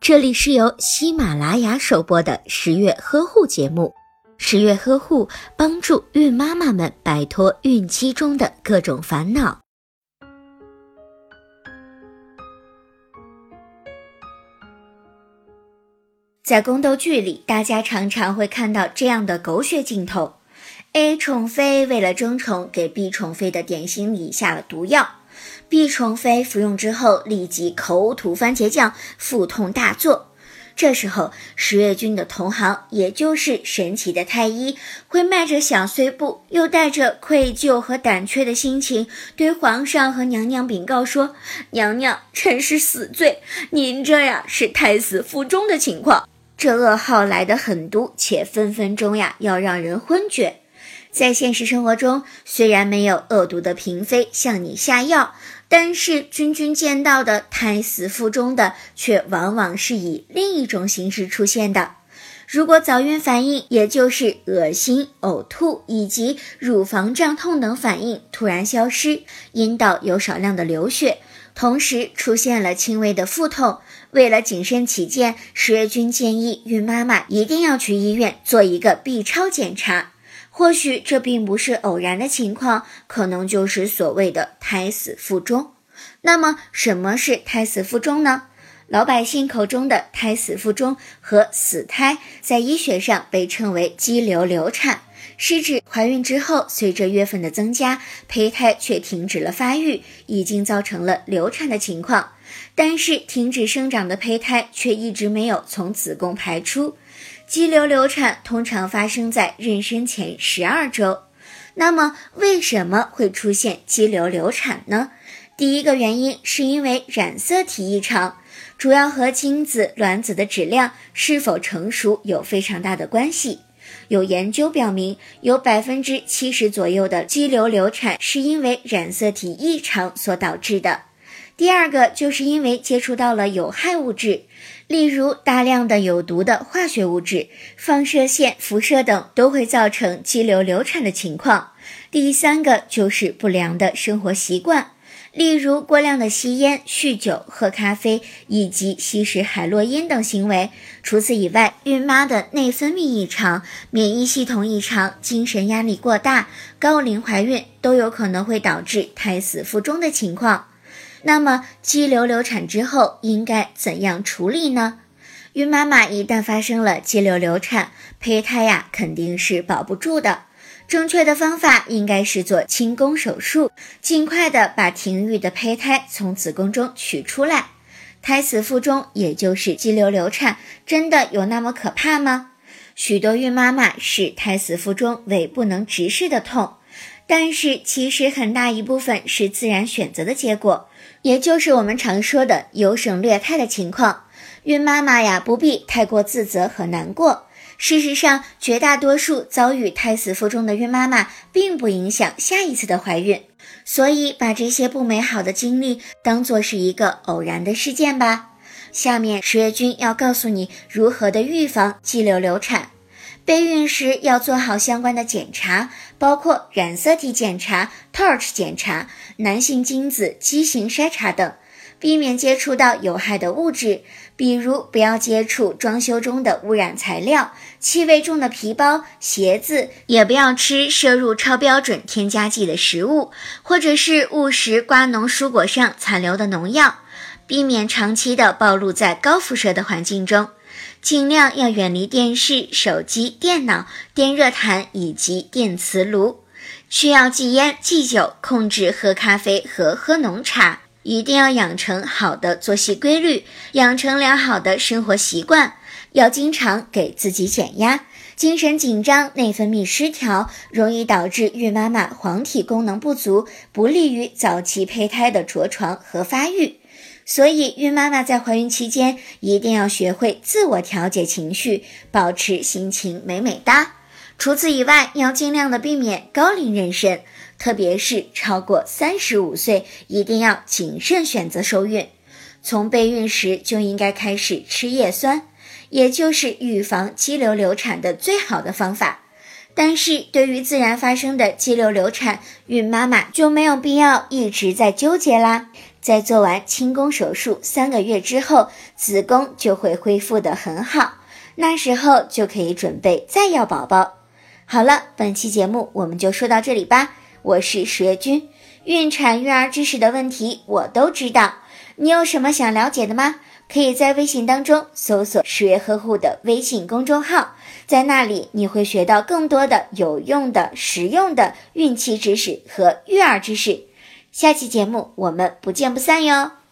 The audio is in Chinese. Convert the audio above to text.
这里是由喜马拉雅首播的十月呵护节目。十月呵护帮助孕妈妈们摆脱孕期中的各种烦恼。在宫斗剧里，大家常常会看到这样的狗血镜头：A 宠妃为了争宠，给 B 宠妃的点心里下了毒药。B 宠妃服用之后，立即口吐番茄酱，腹痛大作。这时候，十月君的同行，也就是神奇的太医，会迈着小碎步，又带着愧疚和胆怯的心情，对皇上和娘娘禀告说：“娘娘，臣是死罪，您这呀是胎死腹中的情况。”这噩耗来得狠毒，且分分钟呀要让人昏厥。在现实生活中，虽然没有恶毒的嫔妃向你下药，但是君君见到的胎死腹中的，却往往是以另一种形式出现的。如果早孕反应，也就是恶心、呕吐以及乳房胀痛等反应突然消失，阴道有少量的流血，同时出现了轻微的腹痛，为了谨慎起见，十月君建议孕妈妈一定要去医院做一个 B 超检查。或许这并不是偶然的情况，可能就是所谓的胎死腹中。那么，什么是胎死腹中呢？老百姓口中的胎死腹中和死胎，在医学上被称为肌瘤流产，是指怀孕之后，随着月份的增加，胚胎却停止了发育，已经造成了流产的情况。但是，停止生长的胚胎却一直没有从子宫排出。肌瘤流产通常发生在妊娠前十二周。那么，为什么会出现肌瘤流产呢？第一个原因是因为染色体异常，主要和精子卵子的质量是否成熟有非常大的关系。有研究表明，有百分之七十左右的肌瘤流产是因为染色体异常所导致的。第二个就是因为接触到了有害物质。例如，大量的有毒的化学物质、放射线、辐射等都会造成肌瘤流产的情况。第三个就是不良的生活习惯，例如过量的吸烟、酗酒、喝咖啡以及吸食海洛因等行为。除此以外，孕妈的内分泌异常、免疫系统异常、精神压力过大、高龄怀孕都有可能会导致胎死腹中的情况。那么，肌瘤流产之后应该怎样处理呢？孕妈妈一旦发生了肌瘤流产，胚胎呀肯定是保不住的。正确的方法应该是做清宫手术，尽快的把停育的胚胎从子宫中取出来。胎死腹中，也就是肌瘤流产，真的有那么可怕吗？许多孕妈妈是胎死腹中为不能直视的痛，但是其实很大一部分是自然选择的结果。也就是我们常说的优胜劣汰的情况，孕妈妈呀不必太过自责和难过。事实上，绝大多数遭遇胎死腹中的孕妈妈，并不影响下一次的怀孕。所以，把这些不美好的经历当做是一个偶然的事件吧。下面，十月君要告诉你如何的预防肌瘤流产。备孕时要做好相关的检查，包括染色体检查、Torch 检查、男性精子畸形筛查等，避免接触到有害的物质，比如不要接触装修中的污染材料、气味重的皮包、鞋子，也不要吃摄入超标准添加剂的食物，或者是误食瓜农蔬果上残留的农药，避免长期的暴露在高辐射的环境中。尽量要远离电视、手机、电脑、电热毯以及电磁炉。需要忌烟忌酒，控制喝咖啡和喝浓茶。一定要养成好的作息规律，养成良好的生活习惯。要经常给自己减压。精神紧张、内分泌失调，容易导致孕妈妈黄体功能不足，不利于早期胚胎的着床和发育。所以，孕妈妈在怀孕期间一定要学会自我调节情绪，保持心情美美哒。除此以外，要尽量的避免高龄妊娠，特别是超过三十五岁，一定要谨慎选择受孕。从备孕时就应该开始吃叶酸，也就是预防肌瘤流产的最好的方法。但是对于自然发生的肌瘤流产，孕妈妈就没有必要一直在纠结啦。在做完清宫手术三个月之后，子宫就会恢复得很好，那时候就可以准备再要宝宝。好了，本期节目我们就说到这里吧。我是十月君，孕产育儿知识的问题我都知道，你有什么想了解的吗？可以在微信当中搜索“十月呵护”的微信公众号，在那里你会学到更多的有用的、实用的孕期知识和育儿知识。下期节目我们不见不散哟。